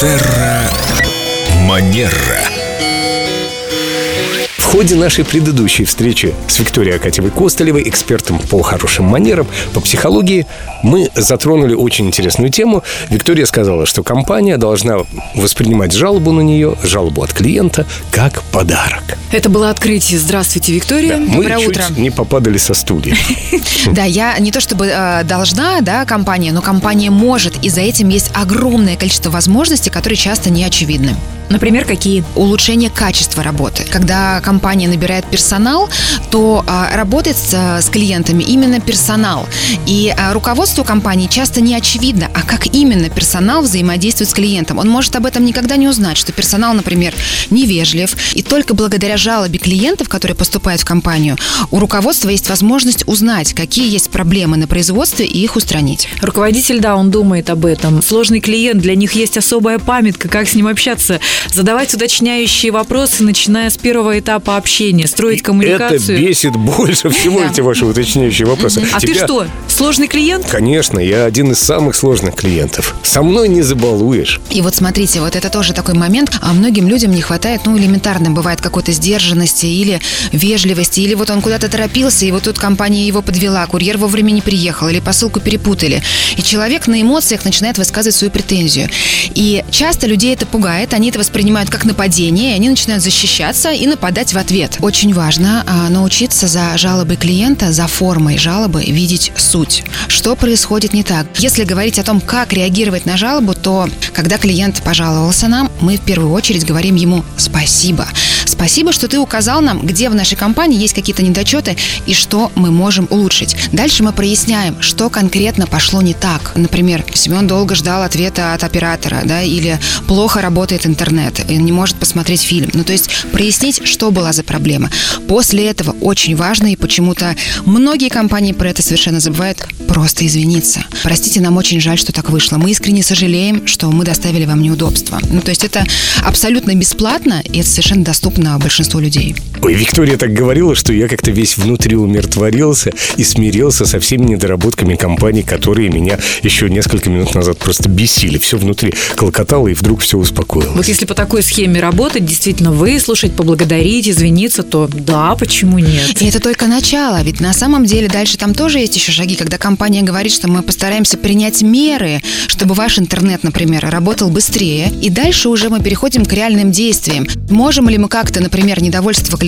Терра Манера. В ходе нашей предыдущей встречи с Викторией Акатьевой Костолевой, экспертом по хорошим манерам, по психологии, мы затронули очень интересную тему. Виктория сказала, что компания должна воспринимать жалобу на нее, жалобу от клиента, как подарок. Это было открытие. Здравствуйте, Виктория. Да, мы Доброе чуть утро. не попадали со студии. Да, я не то чтобы э, должна, да, компания, но компания может, и за этим есть огромное количество возможностей, которые часто не очевидны. Например, какие? Улучшение качества работы. Когда компания набирает персонал, то а, работает с, а, с клиентами именно персонал. И а, руководству компании часто не очевидно, а как именно персонал взаимодействует с клиентом. Он может об этом никогда не узнать, что персонал, например, невежлив. И только благодаря жалобе клиентов, которые поступают в компанию, у руководства есть возможность узнать, какие есть проблемы на производстве и их устранить. Руководитель, да, он думает об этом. Сложный клиент, для них есть особая памятка, как с ним общаться, задавать уточняющие вопросы, начиная с первого этапа общения, строить Это коммуникацию. бесит больше всего эти ваши уточняющие вопросы. А ты Тебя- что, сложный клиент? Конечно, я один из самых сложных клиентов. Со мной не забалуешь. И вот смотрите, вот это тоже такой момент, а многим людям не хватает, ну, элементарно бывает какой-то сдержанности или вежливости, или вот он куда-то торопился, и вот тут компания его подвела, курьер вовремя не приехал, или посылку перепутали. И человек на эмоциях начинает высказывать свою претензию. И часто людей это пугает, они это воспринимают как нападение, и они начинают защищаться и нападать в ответ. Очень важно а, научиться за жалобой клиента, за формой жалобы видеть суть. Что происходит не так? Если говорить о том, как реагировать на жалобу, то когда клиент пожаловался нам, мы в первую очередь говорим ему спасибо. Спасибо, что ты указал нам, где в нашей компании есть какие-то недочеты и что мы можем улучшить. Дальше мы проясняем, что конкретно пошло не так. Например, Семен долго ждал ответа от оператора, да, или плохо работает интернет, и не может посмотреть фильм. Ну, то есть прояснить, что была за проблема. После этого очень важно, и почему-то многие компании про это совершенно забывают, просто извиниться. Простите, нам очень жаль, что так вышло. Мы искренне сожалеем, что мы доставили вам неудобства. Ну, то есть это абсолютно бесплатно, и это совершенно доступно большинству людей. Ой, Виктория так говорила, что я как-то весь внутри умиротворился и смирился со всеми недоработками компании, которые меня еще несколько минут назад просто бесили. Все внутри клокотало, и вдруг все успокоилось. Вот если по такой схеме работать, действительно выслушать, поблагодарить, извиниться, то да, почему нет? И это только начало, ведь на самом деле дальше там тоже есть еще шаги, когда компания говорит, что мы постараемся принять меры, чтобы ваш интернет, например, работал быстрее, и дальше уже мы переходим к реальным действиям. Можем ли мы как-то, например, недовольство клиента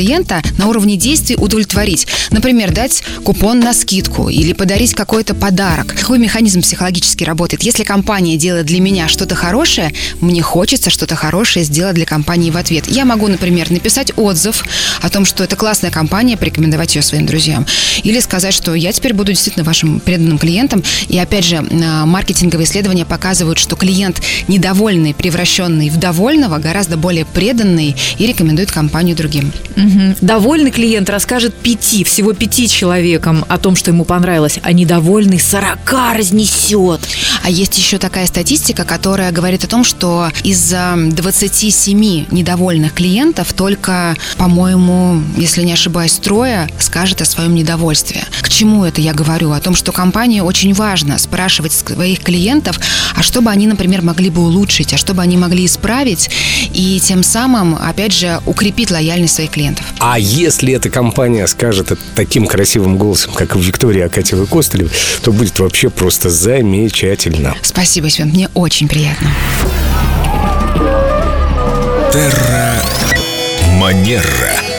на уровне действий удовлетворить? Например, дать купон на скидку или подарить какой-то подарок. Какой механизм психологически работает? Если компания делает для меня что-то хорошее, мне хочется что-то хорошее сделать для компании в ответ. Я могу, например, написать отзыв о том, что это классная компания, порекомендовать ее своим друзьям. Или сказать, что я теперь буду действительно вашим преданным клиентом. И опять же, а, маркетинговые исследования показывают, что клиент недовольный, превращенный в довольного, гораздо более преданный и рекомендует компанию другим. Мгм. Довольный клиент расскажет пяти, всего пяти человекам о том, что ему понравилось, а недовольный сорока разнесет. А есть еще такая статистика, которая говорит о том, что из а, 27 недовольных клиентов только, по-моему, если не ошибаюсь, трое скажет о своем недовольстве. К чему это я говорю? О том, что компании очень важно спрашивать своих клиентов, а что бы они, например, могли бы улучшить, а что бы они могли исправить, и тем самым, опять же, укрепить лояльность своих клиентов. А если эта компания скажет это таким красивым голосом, как в Виктории Акатьевой Костылевой, то будет вообще просто замечательно. Спасибо, Свен, мне очень приятно. Терра Манера.